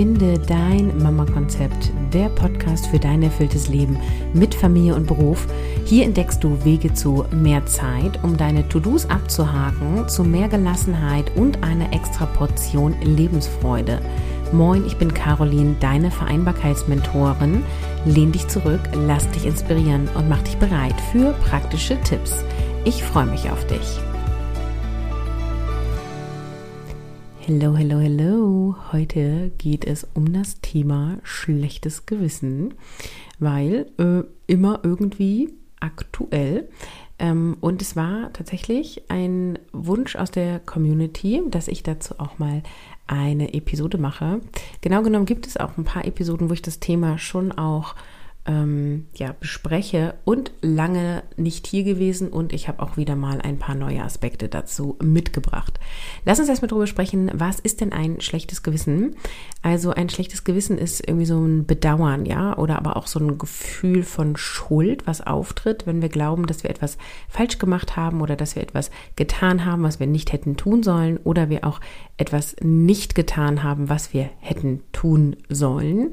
Finde dein Mama-Konzept, der Podcast für dein erfülltes Leben mit Familie und Beruf. Hier entdeckst du Wege zu mehr Zeit, um deine To-Dos abzuhaken, zu mehr Gelassenheit und einer extra Portion Lebensfreude. Moin, ich bin Caroline, deine Vereinbarkeitsmentorin. Lehn dich zurück, lass dich inspirieren und mach dich bereit für praktische Tipps. Ich freue mich auf dich. Hello, hello, hello. Heute geht es um das Thema schlechtes Gewissen, weil äh, immer irgendwie aktuell. Ähm, und es war tatsächlich ein Wunsch aus der Community, dass ich dazu auch mal eine Episode mache. Genau genommen gibt es auch ein paar Episoden, wo ich das Thema schon auch ähm, ja, bespreche und lange nicht hier gewesen und ich habe auch wieder mal ein paar neue Aspekte dazu mitgebracht. Lass uns erstmal darüber sprechen, was ist denn ein schlechtes Gewissen? Also ein schlechtes Gewissen ist irgendwie so ein Bedauern, ja, oder aber auch so ein Gefühl von Schuld, was auftritt, wenn wir glauben, dass wir etwas falsch gemacht haben oder dass wir etwas getan haben, was wir nicht hätten tun sollen oder wir auch etwas nicht getan haben, was wir hätten tun sollen.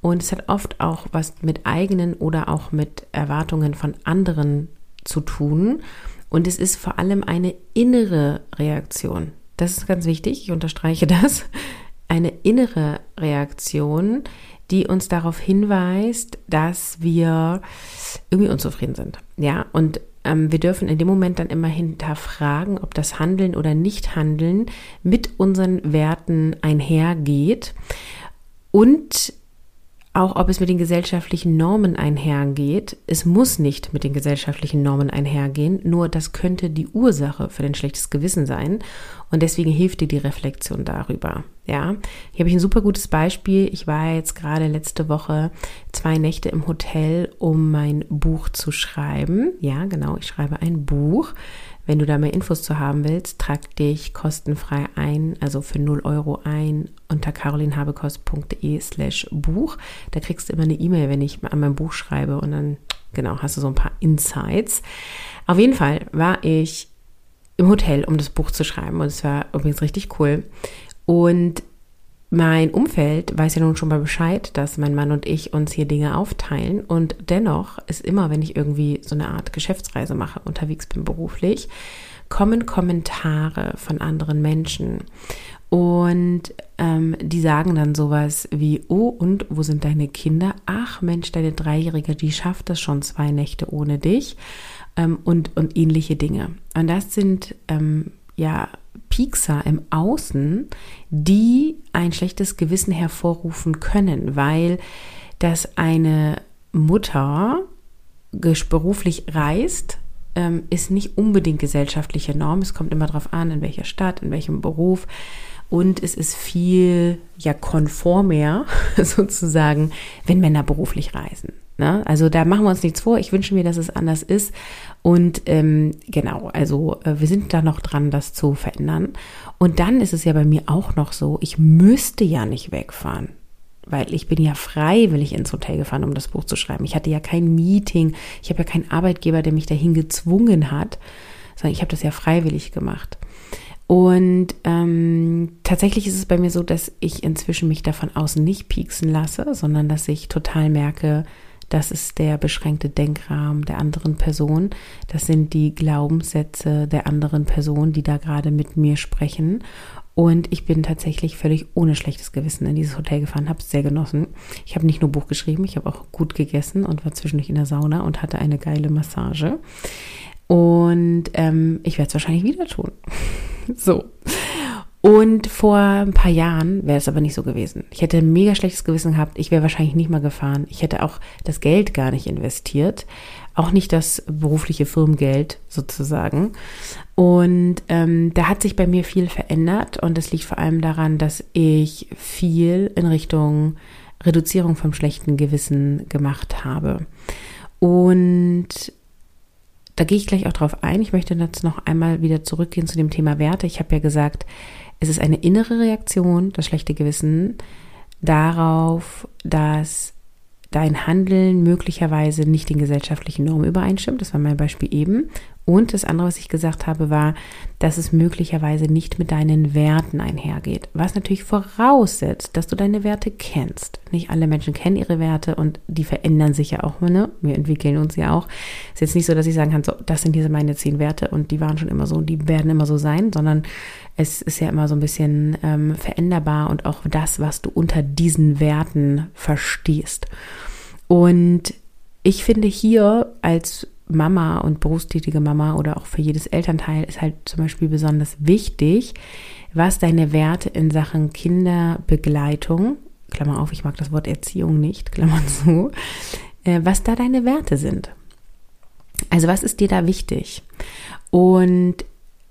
Und es hat oft auch was mit eigenen oder auch mit Erwartungen von anderen zu tun. Und es ist vor allem eine innere Reaktion. Das ist ganz wichtig, ich unterstreiche das. Eine innere Reaktion, die uns darauf hinweist, dass wir irgendwie unzufrieden sind. Ja, und ähm, wir dürfen in dem Moment dann immer hinterfragen, ob das Handeln oder Nicht-Handeln mit unseren Werten einhergeht. Und auch ob es mit den gesellschaftlichen Normen einhergeht. Es muss nicht mit den gesellschaftlichen Normen einhergehen, nur das könnte die Ursache für ein schlechtes Gewissen sein. Und deswegen hilft dir die Reflexion darüber. Ja, hier habe ich ein super gutes Beispiel. Ich war jetzt gerade letzte Woche zwei Nächte im Hotel, um mein Buch zu schreiben. Ja, genau, ich schreibe ein Buch. Wenn du da mehr Infos zu haben willst, trag dich kostenfrei ein, also für 0 Euro ein unter carolinhabekost.de slash Buch. Da kriegst du immer eine E-Mail, wenn ich an meinem Buch schreibe und dann, genau, hast du so ein paar Insights. Auf jeden Fall war ich im Hotel, um das Buch zu schreiben und es war übrigens richtig cool. Und mein Umfeld weiß ja nun schon mal Bescheid, dass mein Mann und ich uns hier Dinge aufteilen. Und dennoch ist immer, wenn ich irgendwie so eine Art Geschäftsreise mache, unterwegs bin beruflich, kommen Kommentare von anderen Menschen. Und ähm, die sagen dann sowas wie, oh, und wo sind deine Kinder? Ach Mensch, deine Dreijährige, die schafft das schon zwei Nächte ohne dich. Ähm, und, und ähnliche Dinge. Und das sind ähm, ja Piekser im Außen, die ein schlechtes Gewissen hervorrufen können, weil das eine Mutter beruflich reist, ähm, ist nicht unbedingt gesellschaftliche Norm. Es kommt immer darauf an, in welcher Stadt, in welchem Beruf. Und es ist viel ja konformer sozusagen, wenn Männer beruflich reisen. Ne? Also da machen wir uns nichts vor. Ich wünsche mir, dass es anders ist. Und ähm, genau, also äh, wir sind da noch dran, das zu verändern. Und dann ist es ja bei mir auch noch so, ich müsste ja nicht wegfahren. Weil ich bin ja freiwillig ins Hotel gefahren, um das Buch zu schreiben. Ich hatte ja kein Meeting, ich habe ja keinen Arbeitgeber, der mich dahin gezwungen hat, sondern ich habe das ja freiwillig gemacht. Und ähm, tatsächlich ist es bei mir so, dass ich inzwischen mich davon außen nicht pieksen lasse, sondern dass ich total merke, das ist der beschränkte Denkrahmen der anderen Person. Das sind die Glaubenssätze der anderen Person, die da gerade mit mir sprechen. Und ich bin tatsächlich völlig ohne schlechtes Gewissen in dieses Hotel gefahren, habe es sehr genossen. Ich habe nicht nur Buch geschrieben, ich habe auch gut gegessen und war zwischendurch in der Sauna und hatte eine geile Massage. Und ähm, ich werde es wahrscheinlich wieder tun. so. Und vor ein paar Jahren wäre es aber nicht so gewesen. Ich hätte ein mega schlechtes Gewissen gehabt. Ich wäre wahrscheinlich nicht mal gefahren. Ich hätte auch das Geld gar nicht investiert. Auch nicht das berufliche Firmengeld sozusagen. Und ähm, da hat sich bei mir viel verändert. Und das liegt vor allem daran, dass ich viel in Richtung Reduzierung vom schlechten Gewissen gemacht habe. Und da gehe ich gleich auch drauf ein. Ich möchte jetzt noch einmal wieder zurückgehen zu dem Thema Werte. Ich habe ja gesagt, es ist eine innere Reaktion, das schlechte Gewissen, darauf, dass dein Handeln möglicherweise nicht den gesellschaftlichen Normen übereinstimmt. Das war mein Beispiel eben. Und das andere, was ich gesagt habe, war, dass es möglicherweise nicht mit deinen Werten einhergeht. Was natürlich voraussetzt, dass du deine Werte kennst. Nicht alle Menschen kennen ihre Werte und die verändern sich ja auch. Ne? Wir entwickeln uns ja auch. Es ist jetzt nicht so, dass ich sagen kann, so, das sind diese meine zehn Werte und die waren schon immer so und die werden immer so sein, sondern es ist ja immer so ein bisschen ähm, veränderbar und auch das, was du unter diesen Werten verstehst. Und ich finde hier als Mama und berufstätige Mama oder auch für jedes Elternteil ist halt zum Beispiel besonders wichtig, was deine Werte in Sachen Kinderbegleitung, Klammer auf, ich mag das Wort Erziehung nicht, Klammer zu, äh, was da deine Werte sind. Also was ist dir da wichtig? Und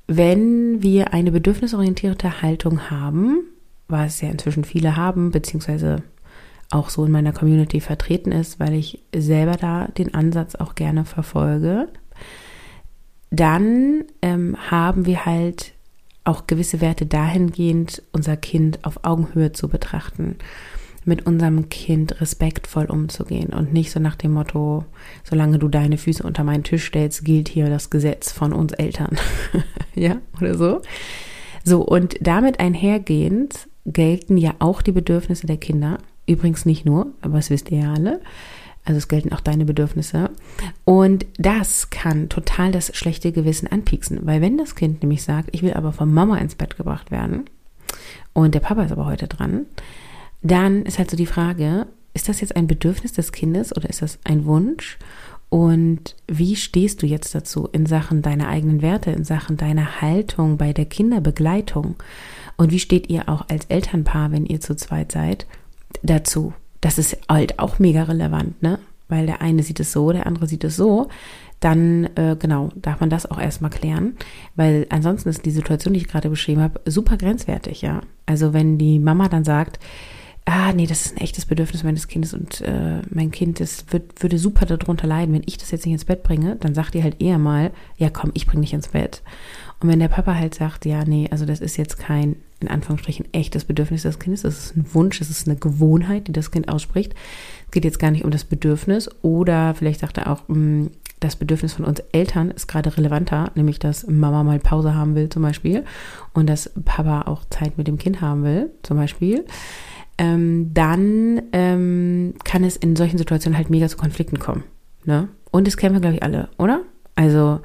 wenn wir eine bedürfnisorientierte Haltung haben, was ja inzwischen viele haben, beziehungsweise auch so in meiner Community vertreten ist, weil ich selber da den Ansatz auch gerne verfolge, dann ähm, haben wir halt auch gewisse Werte dahingehend, unser Kind auf Augenhöhe zu betrachten, mit unserem Kind respektvoll umzugehen und nicht so nach dem Motto, solange du deine Füße unter meinen Tisch stellst, gilt hier das Gesetz von uns Eltern. ja, oder so. So, und damit einhergehend gelten ja auch die Bedürfnisse der Kinder Übrigens nicht nur, aber das wisst ihr ja alle. Also es gelten auch deine Bedürfnisse. Und das kann total das schlechte Gewissen anpieksen, weil wenn das Kind nämlich sagt, ich will aber von Mama ins Bett gebracht werden und der Papa ist aber heute dran, dann ist halt so die Frage, ist das jetzt ein Bedürfnis des Kindes oder ist das ein Wunsch? Und wie stehst du jetzt dazu in Sachen deiner eigenen Werte, in Sachen deiner Haltung bei der Kinderbegleitung? Und wie steht ihr auch als Elternpaar, wenn ihr zu zweit seid? Dazu. Das ist halt auch mega relevant, ne? Weil der eine sieht es so, der andere sieht es so. Dann, äh, genau, darf man das auch erstmal klären. Weil ansonsten ist die Situation, die ich gerade beschrieben habe, super grenzwertig, ja. Also wenn die Mama dann sagt, ah, nee, das ist ein echtes Bedürfnis meines Kindes und äh, mein Kind das wird, würde super darunter leiden, wenn ich das jetzt nicht ins Bett bringe, dann sagt ihr halt eher mal, ja komm, ich bringe dich ins Bett. Und wenn der Papa halt sagt, ja, nee, also das ist jetzt kein in Anführungsstrichen echtes Bedürfnis des Kindes. Das ist ein Wunsch, es ist eine Gewohnheit, die das Kind ausspricht. Es geht jetzt gar nicht um das Bedürfnis oder vielleicht sagt er auch, mm, das Bedürfnis von uns Eltern ist gerade relevanter, nämlich dass Mama mal Pause haben will zum Beispiel und dass Papa auch Zeit mit dem Kind haben will zum Beispiel. Ähm, dann ähm, kann es in solchen Situationen halt mega zu Konflikten kommen. Ne? Und das kennen wir, glaube ich, alle, oder? Also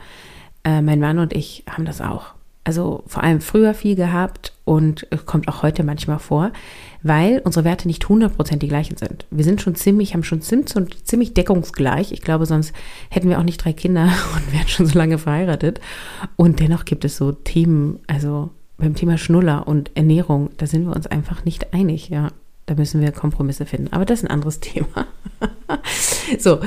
äh, mein Mann und ich haben das auch also vor allem früher viel gehabt und kommt auch heute manchmal vor, weil unsere Werte nicht 100% die gleichen sind. Wir sind schon ziemlich, haben schon ziemlich, deckungsgleich. Ich glaube, sonst hätten wir auch nicht drei Kinder und wären schon so lange verheiratet. Und dennoch gibt es so Themen, also beim Thema Schnuller und Ernährung, da sind wir uns einfach nicht einig, ja. Da müssen wir Kompromisse finden. Aber das ist ein anderes Thema. so,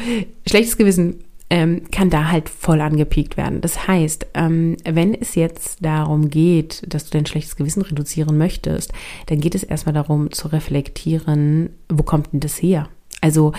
schlechtes Gewissen ähm, kann da halt voll angepiekt werden. Das heißt, ähm, wenn es jetzt darum geht, dass du dein schlechtes Gewissen reduzieren möchtest, dann geht es erstmal darum zu reflektieren, wo kommt denn das her? Also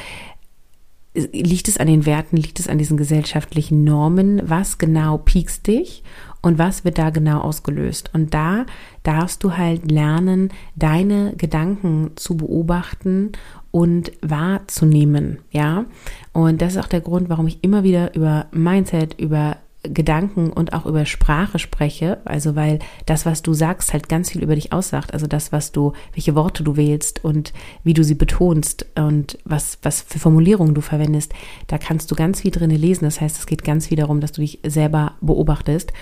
liegt es an den Werten, liegt es an diesen gesellschaftlichen Normen? Was genau piekst dich? Und was wird da genau ausgelöst? Und da darfst du halt lernen, deine Gedanken zu beobachten und wahrzunehmen, ja. Und das ist auch der Grund, warum ich immer wieder über Mindset, über Gedanken und auch über Sprache spreche, also weil das, was du sagst, halt ganz viel über dich aussagt, also das, was du, welche Worte du wählst und wie du sie betonst und was, was für Formulierungen du verwendest, da kannst du ganz viel drin lesen. Das heißt, es geht ganz viel darum, dass du dich selber beobachtest.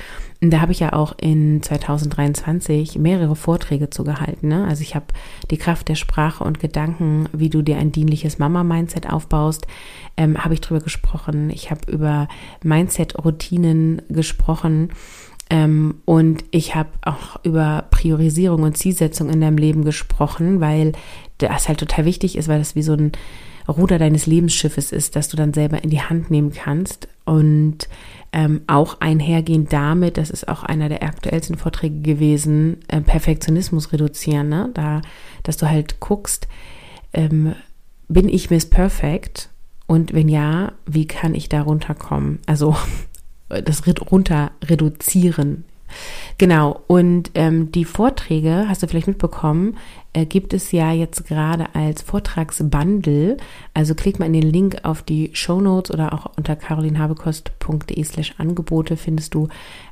Da habe ich ja auch in 2023 mehrere Vorträge zu gehalten. Ne? Also ich habe die Kraft der Sprache und Gedanken, wie du dir ein dienliches Mama-Mindset aufbaust, ähm, habe ich drüber gesprochen. Ich habe über Mindset-Routinen gesprochen. Ähm, und ich habe auch über Priorisierung und Zielsetzung in deinem Leben gesprochen, weil das halt total wichtig ist, weil das wie so ein Ruder deines Lebensschiffes ist, dass du dann selber in die Hand nehmen kannst. Und ähm, auch einhergehend damit, das ist auch einer der aktuellsten Vorträge gewesen, äh, Perfektionismus reduzieren, ne? Da, dass du halt guckst, ähm, bin ich Miss Perfect? Und wenn ja, wie kann ich da runterkommen? Also das runter reduzieren, Genau, und ähm, die Vorträge, hast du vielleicht mitbekommen, äh, gibt es ja jetzt gerade als Vortragsbundle. Also klick mal in den Link auf die Show Notes oder auch unter carolinhabekost.de slash Angebote findest du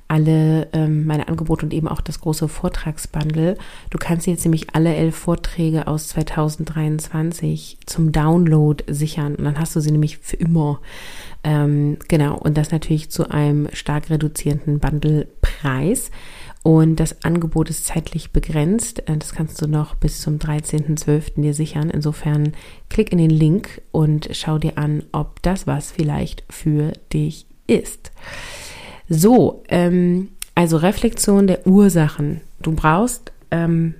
alle ähm, meine Angebote und eben auch das große Vortragsbundle. Du kannst jetzt nämlich alle elf Vorträge aus 2023 zum Download sichern und dann hast du sie nämlich für immer. Ähm, genau, und das natürlich zu einem stark reduzierenden Bundlepreis. Und das Angebot ist zeitlich begrenzt. Äh, das kannst du noch bis zum 13.12. dir sichern. Insofern klick in den Link und schau dir an, ob das was vielleicht für dich ist. So, ähm, also Reflexion der Ursachen. Du brauchst, ähm,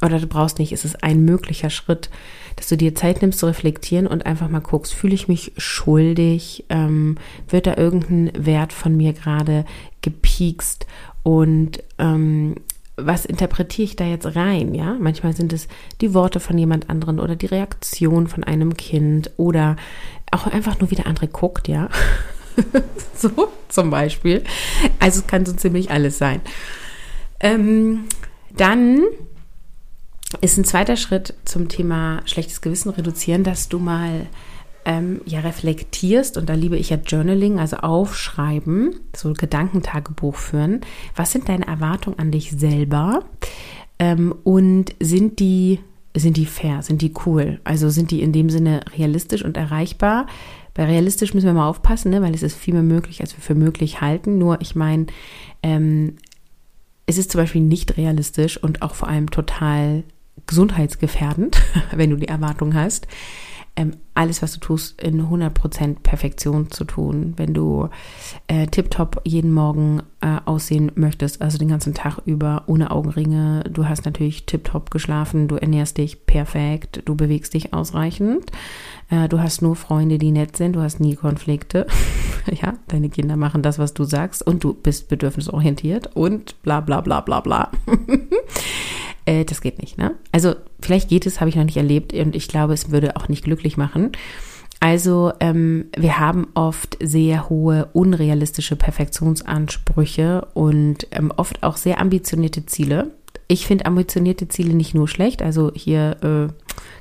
oder du brauchst nicht, es ist ein möglicher Schritt, dass du dir Zeit nimmst zu reflektieren und einfach mal guckst, fühle ich mich schuldig, ähm, wird da irgendein Wert von mir gerade gepiekst und ähm, was interpretiere ich da jetzt rein, ja? Manchmal sind es die Worte von jemand anderen oder die Reaktion von einem Kind oder auch einfach nur wie der andere guckt, ja? so zum Beispiel. Also es kann so ziemlich alles sein. Ähm, dann ist ein zweiter Schritt zum Thema schlechtes Gewissen reduzieren, dass du mal ähm, ja reflektierst und da liebe ich ja Journaling, also aufschreiben, so Gedankentagebuch führen. Was sind deine Erwartungen an dich selber ähm, und sind die sind die fair, sind die cool? Also sind die in dem Sinne realistisch und erreichbar? Bei realistisch müssen wir mal aufpassen, ne? weil es ist viel mehr möglich, als wir für möglich halten. Nur ich meine, ähm, es ist zum Beispiel nicht realistisch und auch vor allem total gesundheitsgefährdend, wenn du die Erwartung hast, ähm, alles, was du tust, in 100% Perfektion zu tun. Wenn du äh, tiptop jeden Morgen äh, aussehen möchtest, also den ganzen Tag über, ohne Augenringe, du hast natürlich tiptop geschlafen, du ernährst dich perfekt, du bewegst dich ausreichend, äh, du hast nur Freunde, die nett sind, du hast nie Konflikte. ja, deine Kinder machen das, was du sagst und du bist bedürfnisorientiert und bla bla bla bla bla. äh, das geht nicht. Ne? Also vielleicht geht es, habe ich noch nicht erlebt und ich glaube, es würde auch nicht glücklich machen. Also ähm, wir haben oft sehr hohe unrealistische Perfektionsansprüche und ähm, oft auch sehr ambitionierte Ziele. Ich finde ambitionierte Ziele nicht nur schlecht, also hier äh,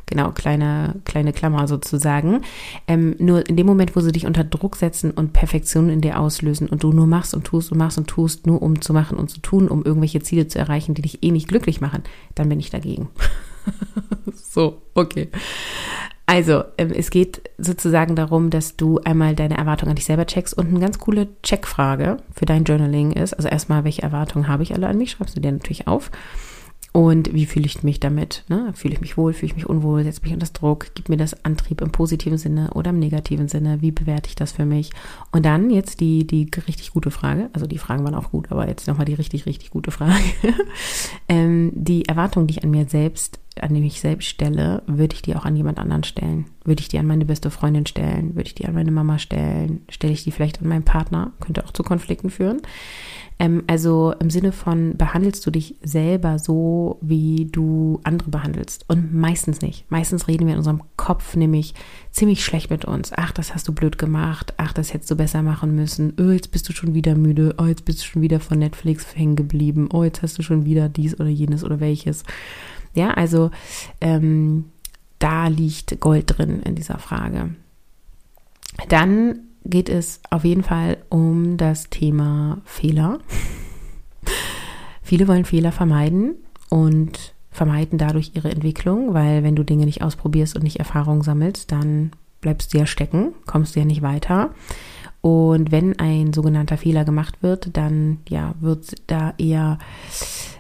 genau kleine kleine Klammer sozusagen. Ähm, nur in dem Moment, wo sie dich unter Druck setzen und Perfektion in dir auslösen und du nur machst und tust und machst und tust, nur um zu machen und zu tun, um irgendwelche Ziele zu erreichen, die dich eh nicht glücklich machen, dann bin ich dagegen. so, okay. Also, ähm, es geht sozusagen darum, dass du einmal deine Erwartungen an dich selber checkst und eine ganz coole Checkfrage für dein Journaling ist. Also erstmal, welche Erwartungen habe ich alle an mich? Schreibst du dir natürlich auf. Und wie fühle ich mich damit? Ne? Fühle ich mich wohl, fühle ich mich unwohl, setze mich unter Druck, gibt mir das Antrieb im positiven Sinne oder im negativen Sinne? Wie bewerte ich das für mich? Und dann jetzt die, die richtig gute Frage, also die Fragen waren auch gut, aber jetzt nochmal die richtig, richtig gute Frage. ähm, die Erwartung, die ich an mir selbst, an mich selbst stelle, würde ich die auch an jemand anderen stellen? Würde ich die an meine beste Freundin stellen? Würde ich die an meine Mama stellen? Stelle ich die vielleicht an meinen Partner? Könnte auch zu Konflikten führen. Ähm, also im Sinne von, behandelst du dich selber so, wie du andere behandelst? Und meistens nicht. Meistens reden wir in unserem Kopf nämlich ziemlich schlecht mit uns. Ach, das hast du blöd gemacht. Ach, das hättest du besser machen müssen. Oh, jetzt bist du schon wieder müde. Oh, jetzt bist du schon wieder von Netflix hängen geblieben. Oh, jetzt hast du schon wieder dies oder jenes oder welches. Ja, also ähm, da liegt Gold drin in dieser Frage. Dann geht es auf jeden Fall um das Thema Fehler. Viele wollen Fehler vermeiden und vermeiden dadurch ihre Entwicklung, weil wenn du Dinge nicht ausprobierst und nicht Erfahrung sammelst, dann bleibst du ja stecken, kommst du ja nicht weiter. Und wenn ein sogenannter Fehler gemacht wird, dann ja, wird da eher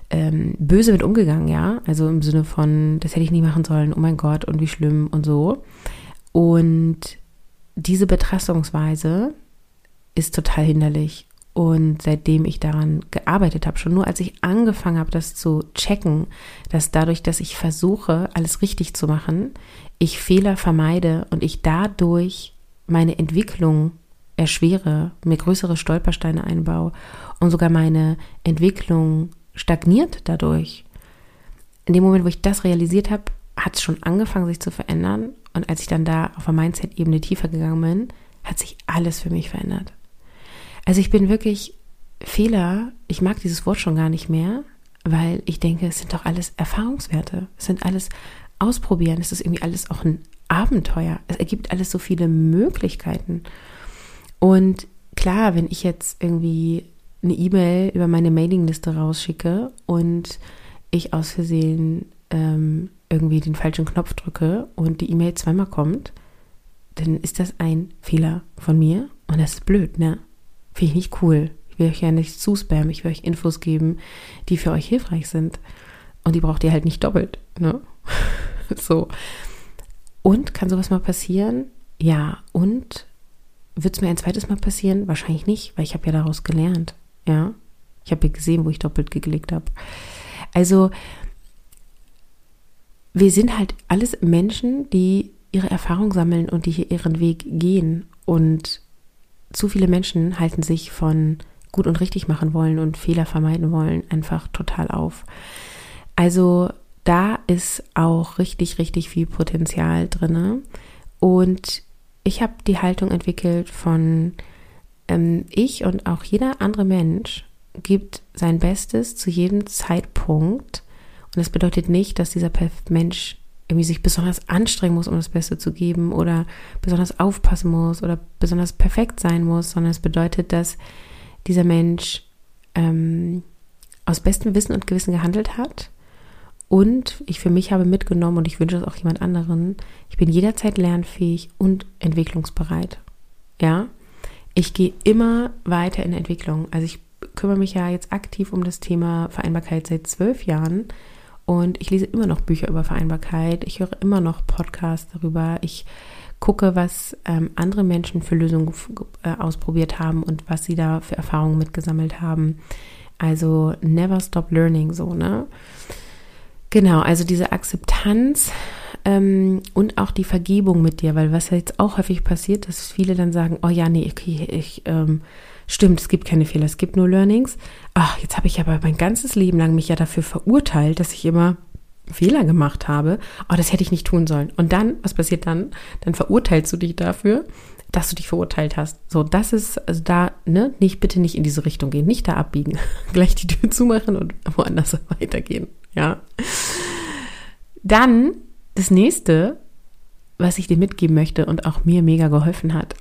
ähm, böse mit umgegangen, ja. Also im Sinne von, das hätte ich nie machen sollen, oh mein Gott, und wie schlimm und so. Und diese Betrachtungsweise ist total hinderlich. Und seitdem ich daran gearbeitet habe, schon nur als ich angefangen habe, das zu checken, dass dadurch, dass ich versuche, alles richtig zu machen, ich Fehler vermeide und ich dadurch meine Entwicklung erschwere, mir größere Stolpersteine einbaue und sogar meine Entwicklung stagniert dadurch. In dem Moment, wo ich das realisiert habe, hat es schon angefangen, sich zu verändern. Und als ich dann da auf der Mindset-Ebene tiefer gegangen bin, hat sich alles für mich verändert. Also ich bin wirklich Fehler, ich mag dieses Wort schon gar nicht mehr, weil ich denke, es sind doch alles Erfahrungswerte. Es sind alles Ausprobieren. Es ist irgendwie alles auch ein Abenteuer. Es ergibt alles so viele Möglichkeiten. Und klar, wenn ich jetzt irgendwie eine E-Mail über meine Mailingliste rausschicke und ich aus Versehen ähm, irgendwie den falschen Knopf drücke und die E-Mail zweimal kommt, dann ist das ein Fehler von mir und das ist blöd, ne? Finde ich nicht cool. Ich will euch ja nicht zuspammen, ich will euch Infos geben, die für euch hilfreich sind. Und die braucht ihr halt nicht doppelt, ne? so. Und kann sowas mal passieren? Ja. Und wird es mir ein zweites Mal passieren? Wahrscheinlich nicht, weil ich habe ja daraus gelernt. Ja. Ich habe gesehen, wo ich doppelt geklickt habe. Also, wir sind halt alles Menschen, die ihre Erfahrung sammeln und die hier ihren Weg gehen. Und zu viele Menschen halten sich von gut und richtig machen wollen und Fehler vermeiden wollen einfach total auf. Also da ist auch richtig, richtig viel Potenzial drin. Und ich habe die Haltung entwickelt von ähm, ich und auch jeder andere Mensch gibt sein Bestes zu jedem Zeitpunkt. Und das bedeutet nicht, dass dieser Mensch irgendwie sich besonders anstrengen muss, um das Beste zu geben oder besonders aufpassen muss oder besonders perfekt sein muss, sondern es bedeutet, dass dieser Mensch ähm, aus bestem Wissen und Gewissen gehandelt hat und ich für mich habe mitgenommen und ich wünsche es auch jemand anderen, ich bin jederzeit lernfähig und entwicklungsbereit. Ja, ich gehe immer weiter in Entwicklung. Also ich kümmere mich ja jetzt aktiv um das Thema Vereinbarkeit seit zwölf Jahren und ich lese immer noch Bücher über Vereinbarkeit. Ich höre immer noch Podcasts darüber. Ich gucke, was ähm, andere Menschen für Lösungen äh, ausprobiert haben und was sie da für Erfahrungen mitgesammelt haben. Also never stop learning so, ne? Genau, also diese Akzeptanz ähm, und auch die Vergebung mit dir, weil was ja jetzt auch häufig passiert, dass viele dann sagen, oh ja, nee, okay, ich, ähm, stimmt, es gibt keine Fehler, es gibt nur Learnings. Ach, jetzt habe ich aber mein ganzes Leben lang mich ja dafür verurteilt, dass ich immer Fehler gemacht habe. Oh, das hätte ich nicht tun sollen. Und dann, was passiert dann? Dann verurteilst du dich dafür, dass du dich verurteilt hast. So, das ist, also da, ne, nicht, bitte nicht in diese Richtung gehen, nicht da abbiegen. Gleich die Tür zumachen und woanders weitergehen. Ja. Dann das nächste, was ich dir mitgeben möchte und auch mir mega geholfen hat,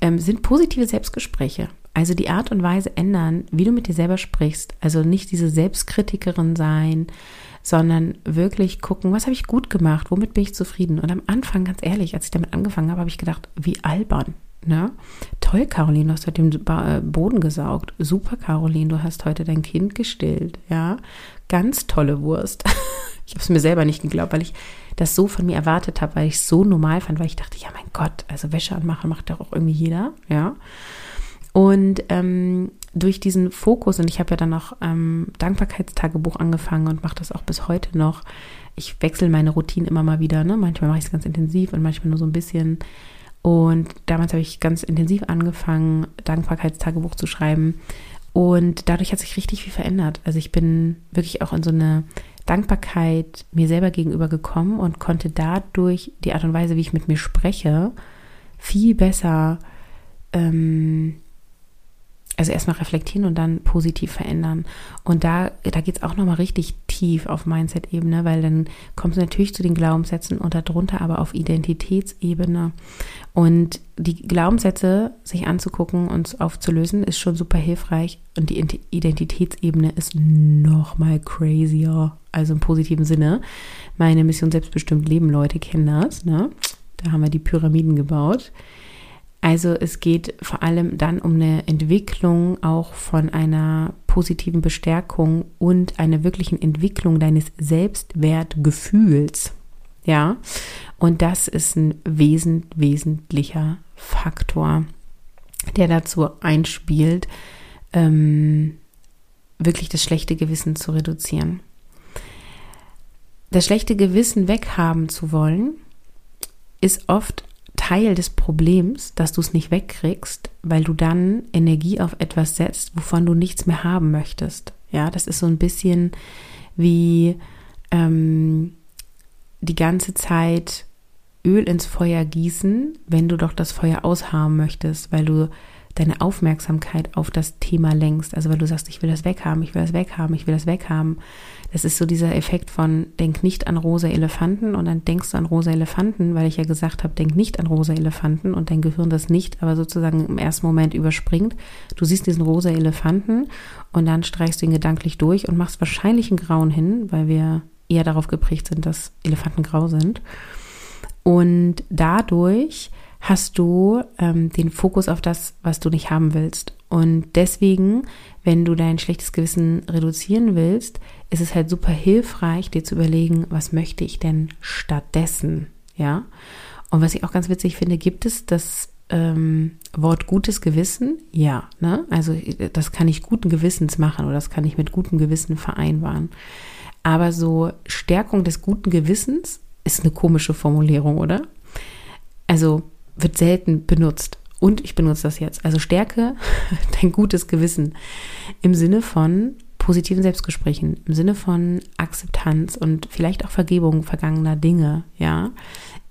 ähm, sind positive Selbstgespräche. Also die Art und Weise ändern, wie du mit dir selber sprichst. Also nicht diese Selbstkritikerin sein, sondern wirklich gucken, was habe ich gut gemacht, womit bin ich zufrieden. Und am Anfang, ganz ehrlich, als ich damit angefangen habe, habe ich gedacht, wie albern. Ne? Toll, Caroline, du hast heute den äh, Boden gesaugt. Super, Caroline, du hast heute dein Kind gestillt. Ja, ganz tolle Wurst. ich habe es mir selber nicht geglaubt, weil ich das so von mir erwartet habe, weil ich es so normal fand, weil ich dachte, ja, mein Gott, also Wäsche anmachen macht doch auch irgendwie jeder. Ja. Und ähm, durch diesen Fokus, und ich habe ja dann noch ähm, Dankbarkeitstagebuch angefangen und mache das auch bis heute noch. Ich wechsle meine Routinen immer mal wieder. Ne? Manchmal mache ich es ganz intensiv und manchmal nur so ein bisschen. Und damals habe ich ganz intensiv angefangen, Dankbarkeitstagebuch zu schreiben. Und dadurch hat sich richtig viel verändert. Also ich bin wirklich auch in so eine Dankbarkeit mir selber gegenüber gekommen und konnte dadurch die Art und Weise, wie ich mit mir spreche, viel besser ähm, also erstmal reflektieren und dann positiv verändern. Und da, da geht es auch nochmal richtig tief auf Mindset-Ebene, weil dann kommst du natürlich zu den Glaubenssätzen und darunter aber auf Identitätsebene. Und die Glaubenssätze sich anzugucken und aufzulösen, ist schon super hilfreich. Und die Identitätsebene ist nochmal crazier. Also im positiven Sinne. Meine Mission selbstbestimmt leben, Leute kennen das. Ne? Da haben wir die Pyramiden gebaut. Also es geht vor allem dann um eine Entwicklung auch von einer positiven Bestärkung und einer wirklichen Entwicklung deines Selbstwertgefühls. Ja, und das ist ein wesent, wesentlicher Faktor, der dazu einspielt, ähm, wirklich das schlechte Gewissen zu reduzieren. Das schlechte Gewissen weghaben zu wollen, ist oft Teil des Problems, dass du es nicht wegkriegst, weil du dann Energie auf etwas setzt, wovon du nichts mehr haben möchtest. Ja, das ist so ein bisschen wie ähm, die ganze Zeit Öl ins Feuer gießen, wenn du doch das Feuer aushaben möchtest, weil du deine Aufmerksamkeit auf das Thema lenkst. Also weil du sagst, ich will das weghaben, ich will das weghaben, ich will das weghaben. Das ist so dieser Effekt von denk nicht an rosa Elefanten und dann denkst du an rosa Elefanten, weil ich ja gesagt habe, denk nicht an rosa Elefanten und dein Gehirn das nicht, aber sozusagen im ersten Moment überspringt. Du siehst diesen rosa Elefanten und dann streichst du ihn gedanklich durch und machst wahrscheinlich einen grauen hin, weil wir eher darauf geprägt sind, dass Elefanten grau sind. Und dadurch hast du ähm, den Fokus auf das, was du nicht haben willst. Und deswegen, wenn du dein schlechtes Gewissen reduzieren willst, ist es halt super hilfreich, dir zu überlegen, was möchte ich denn stattdessen, ja? Und was ich auch ganz witzig finde, gibt es das ähm, Wort gutes Gewissen? Ja, ne? Also das kann ich guten Gewissens machen oder das kann ich mit gutem Gewissen vereinbaren. Aber so Stärkung des guten Gewissens ist eine komische Formulierung, oder? Also wird selten benutzt. Und ich benutze das jetzt. Also stärke dein gutes Gewissen im Sinne von positiven Selbstgesprächen, im Sinne von Akzeptanz und vielleicht auch Vergebung vergangener Dinge, ja.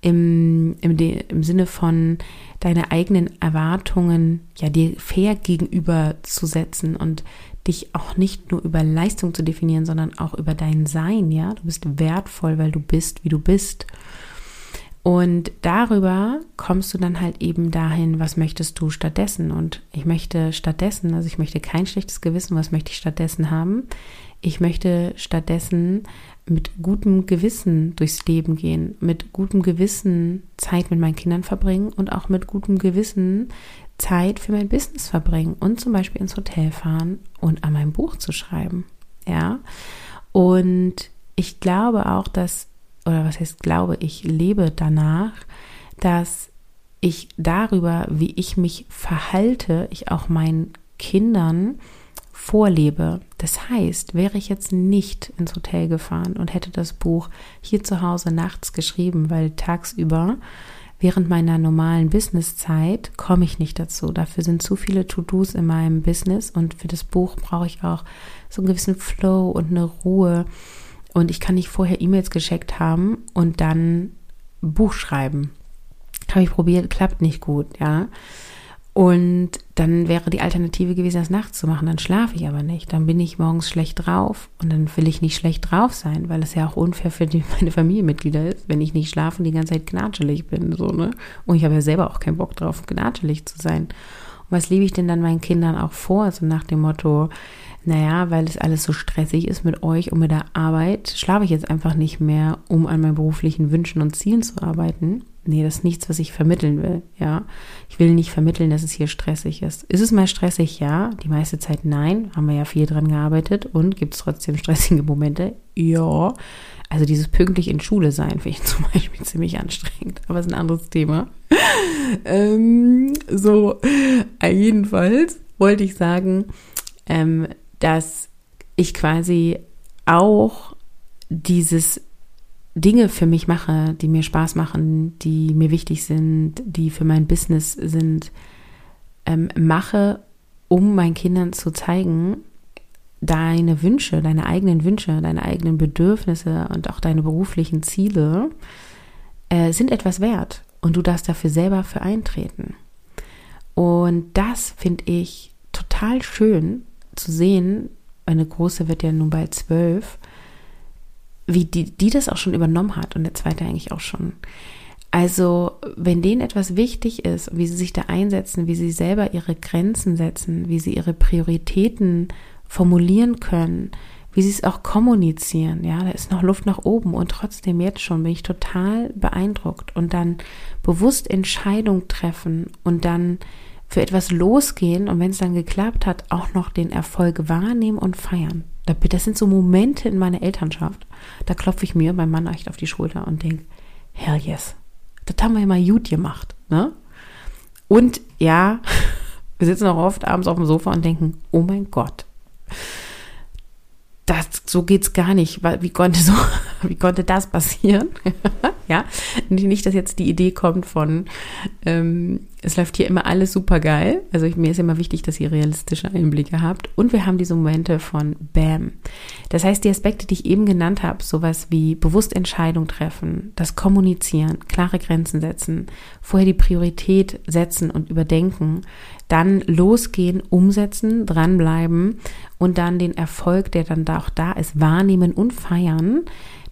Im, im, im Sinne von deine eigenen Erwartungen, ja, dir fair gegenüber zu setzen und dich auch nicht nur über Leistung zu definieren, sondern auch über dein Sein, ja. Du bist wertvoll, weil du bist, wie du bist. Und darüber kommst du dann halt eben dahin, was möchtest du stattdessen? Und ich möchte stattdessen, also ich möchte kein schlechtes Gewissen, was möchte ich stattdessen haben? Ich möchte stattdessen mit gutem Gewissen durchs Leben gehen, mit gutem Gewissen Zeit mit meinen Kindern verbringen und auch mit gutem Gewissen Zeit für mein Business verbringen und zum Beispiel ins Hotel fahren und an meinem Buch zu schreiben. Ja. Und ich glaube auch, dass oder was heißt glaube, ich lebe danach, dass ich darüber, wie ich mich verhalte, ich auch meinen Kindern vorlebe. Das heißt, wäre ich jetzt nicht ins Hotel gefahren und hätte das Buch hier zu Hause nachts geschrieben, weil tagsüber während meiner normalen Businesszeit komme ich nicht dazu. Dafür sind zu viele To-Dos in meinem Business und für das Buch brauche ich auch so einen gewissen Flow und eine Ruhe und ich kann nicht vorher E-Mails geschickt haben und dann Buch schreiben. Habe ich probiert, klappt nicht gut, ja. Und dann wäre die Alternative gewesen, das nachts zu machen. Dann schlafe ich aber nicht. Dann bin ich morgens schlecht drauf. Und dann will ich nicht schlecht drauf sein, weil es ja auch unfair für die, meine Familienmitglieder ist, wenn ich nicht schlafe und die ganze Zeit knatschelig bin. So, ne? Und ich habe ja selber auch keinen Bock drauf, knatschelig zu sein. Was liebe ich denn dann meinen Kindern auch vor? So nach dem Motto, naja, weil es alles so stressig ist mit euch und mit der Arbeit, schlafe ich jetzt einfach nicht mehr, um an meinen beruflichen Wünschen und Zielen zu arbeiten. Nee, das ist nichts, was ich vermitteln will, ja. Ich will nicht vermitteln, dass es hier stressig ist. Ist es mal stressig? Ja. Die meiste Zeit nein. Haben wir ja viel dran gearbeitet. Und gibt es trotzdem stressige Momente? Ja. Also dieses pünktlich in Schule sein finde ich zum Beispiel ziemlich anstrengend. Aber es ist ein anderes Thema. Ähm, so, jedenfalls wollte ich sagen, ähm, dass ich quasi auch dieses Dinge für mich mache, die mir Spaß machen, die mir wichtig sind, die für mein Business sind, ähm, mache, um meinen Kindern zu zeigen, deine Wünsche, deine eigenen Wünsche, deine eigenen Bedürfnisse und auch deine beruflichen Ziele äh, sind etwas wert und du darfst dafür selber für eintreten. Und das finde ich total schön, zu sehen, meine Große wird ja nun bald zwölf, wie die, die das auch schon übernommen hat und der zweite eigentlich auch schon. Also, wenn denen etwas wichtig ist, wie sie sich da einsetzen, wie sie selber ihre Grenzen setzen, wie sie ihre Prioritäten formulieren können, wie sie es auch kommunizieren, ja, da ist noch Luft nach oben und trotzdem jetzt schon bin ich total beeindruckt und dann bewusst Entscheidung treffen und dann für etwas losgehen und wenn es dann geklappt hat, auch noch den Erfolg wahrnehmen und feiern. Das sind so Momente in meiner Elternschaft. Da klopfe ich mir beim Mann echt auf die Schulter und denke, hell yes, das haben wir ja mal gut gemacht. Ne? Und ja, wir sitzen auch oft abends auf dem Sofa und denken, oh mein Gott, das so geht's gar nicht. Wie konnte so, wie konnte das passieren? ja, nicht, dass jetzt die Idee kommt von, ähm, es läuft hier immer alles super geil. Also ich, mir ist immer wichtig, dass ihr realistische Einblicke habt. Und wir haben diese Momente von Bam. Das heißt, die Aspekte, die ich eben genannt habe, sowas wie bewusst Entscheidung treffen, das Kommunizieren, klare Grenzen setzen, vorher die Priorität setzen und überdenken, dann losgehen, umsetzen, dranbleiben und dann den Erfolg, der dann da auch da ist, wahrnehmen und feiern.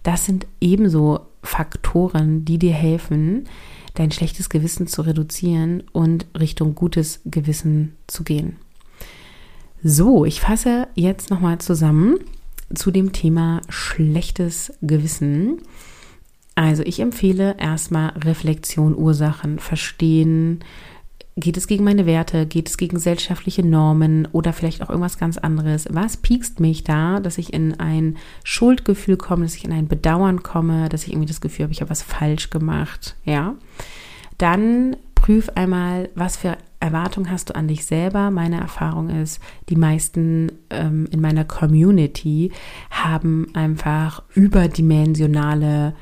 Das sind ebenso Faktoren, die dir helfen, dein schlechtes Gewissen zu reduzieren und Richtung gutes Gewissen zu gehen. So, ich fasse jetzt nochmal zusammen zu dem Thema schlechtes Gewissen. Also ich empfehle erstmal Reflexion, Ursachen, Verstehen, Geht es gegen meine Werte? Geht es gegen gesellschaftliche Normen oder vielleicht auch irgendwas ganz anderes? Was piekst mich da, dass ich in ein Schuldgefühl komme, dass ich in ein Bedauern komme, dass ich irgendwie das Gefühl habe, ich habe was falsch gemacht? Ja. Dann prüf einmal, was für Erwartungen hast du an dich selber. Meine Erfahrung ist, die meisten ähm, in meiner Community haben einfach überdimensionale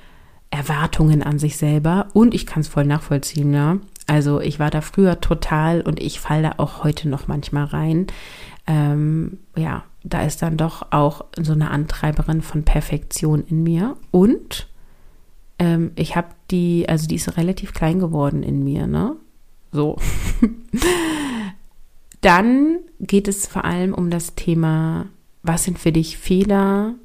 Erwartungen an sich selber und ich kann es voll nachvollziehen, ja. Also ich war da früher total und ich falle da auch heute noch manchmal rein. Ähm, ja, da ist dann doch auch so eine Antreiberin von Perfektion in mir. Und ähm, ich habe die, also die ist relativ klein geworden in mir, ne? So. dann geht es vor allem um das Thema, was sind für dich Fehler?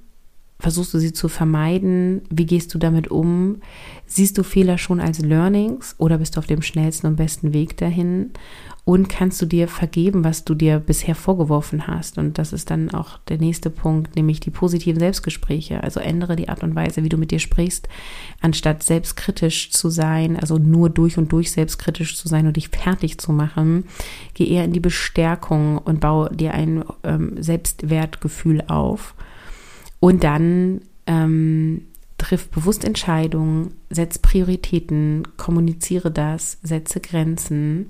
Versuchst du sie zu vermeiden? Wie gehst du damit um? Siehst du Fehler schon als Learnings oder bist du auf dem schnellsten und besten Weg dahin? Und kannst du dir vergeben, was du dir bisher vorgeworfen hast? Und das ist dann auch der nächste Punkt, nämlich die positiven Selbstgespräche. Also ändere die Art und Weise, wie du mit dir sprichst, anstatt selbstkritisch zu sein, also nur durch und durch selbstkritisch zu sein und dich fertig zu machen. Geh eher in die Bestärkung und baue dir ein ähm, Selbstwertgefühl auf. Und dann ähm, triff bewusst Entscheidungen, setz Prioritäten, kommuniziere das, setze Grenzen,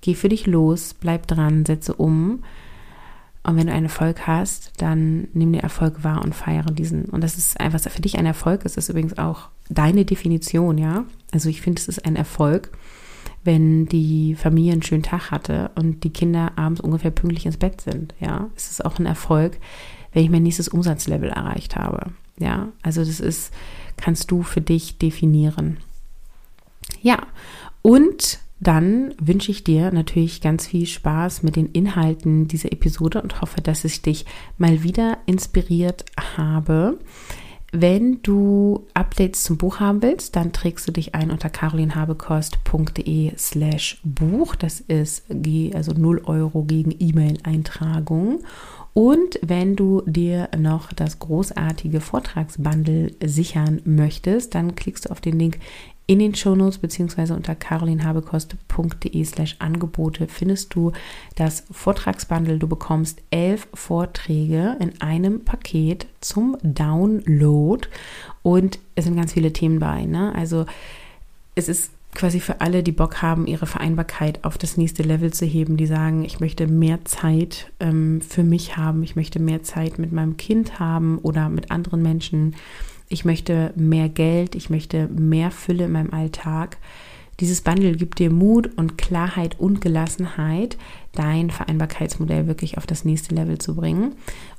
geh für dich los, bleib dran, setze um. Und wenn du einen Erfolg hast, dann nimm den Erfolg wahr und feiere diesen. Und das ist einfach für dich ein Erfolg. Es ist übrigens auch deine Definition, ja. Also ich finde, es ist ein Erfolg, wenn die Familie einen schönen Tag hatte und die Kinder abends ungefähr pünktlich ins Bett sind, ja. Es ist auch ein Erfolg, wenn ich mein nächstes Umsatzlevel erreicht habe. Ja, also das ist, kannst du für dich definieren. Ja, und dann wünsche ich dir natürlich ganz viel Spaß mit den Inhalten dieser Episode und hoffe, dass ich dich mal wieder inspiriert habe. Wenn du Updates zum Buch haben willst, dann trägst du dich ein unter carolinhabekost.de slash Buch. Das ist also 0 Euro gegen E-Mail-Eintragung. Und wenn du dir noch das großartige Vortragsbundle sichern möchtest, dann klickst du auf den Link in den Shownotes beziehungsweise unter carolinhabekost.de slash Angebote findest du das Vortragsbundle. Du bekommst elf Vorträge in einem Paket zum Download und es sind ganz viele Themen bei. Ne? Also es ist quasi für alle, die Bock haben, ihre Vereinbarkeit auf das nächste Level zu heben, die sagen, ich möchte mehr Zeit ähm, für mich haben, ich möchte mehr Zeit mit meinem Kind haben oder mit anderen Menschen, ich möchte mehr Geld, ich möchte mehr Fülle in meinem Alltag. Dieses Bundle gibt dir Mut und Klarheit und Gelassenheit, dein Vereinbarkeitsmodell wirklich auf das nächste Level zu bringen.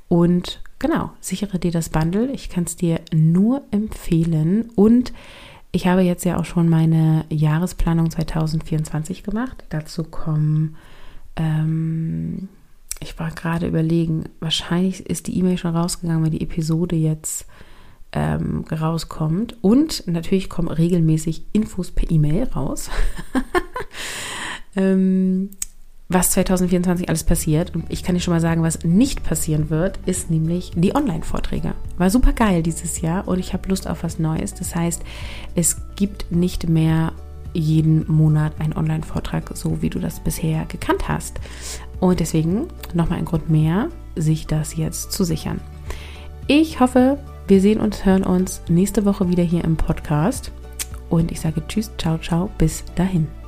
Und genau, sichere dir das Bundle. Ich kann es dir nur empfehlen. Und ich habe jetzt ja auch schon meine Jahresplanung 2024 gemacht. Dazu kommen, ähm, ich war gerade überlegen, wahrscheinlich ist die E-Mail schon rausgegangen, weil die Episode jetzt ähm, rauskommt. Und natürlich kommen regelmäßig Infos per E-Mail raus. ähm, was 2024 alles passiert. Und ich kann dir schon mal sagen, was nicht passieren wird, ist nämlich die Online-Vorträge. War super geil dieses Jahr und ich habe Lust auf was Neues. Das heißt, es gibt nicht mehr jeden Monat einen Online-Vortrag, so wie du das bisher gekannt hast. Und deswegen nochmal ein Grund mehr, sich das jetzt zu sichern. Ich hoffe, wir sehen und hören uns nächste Woche wieder hier im Podcast. Und ich sage Tschüss, ciao, ciao, bis dahin.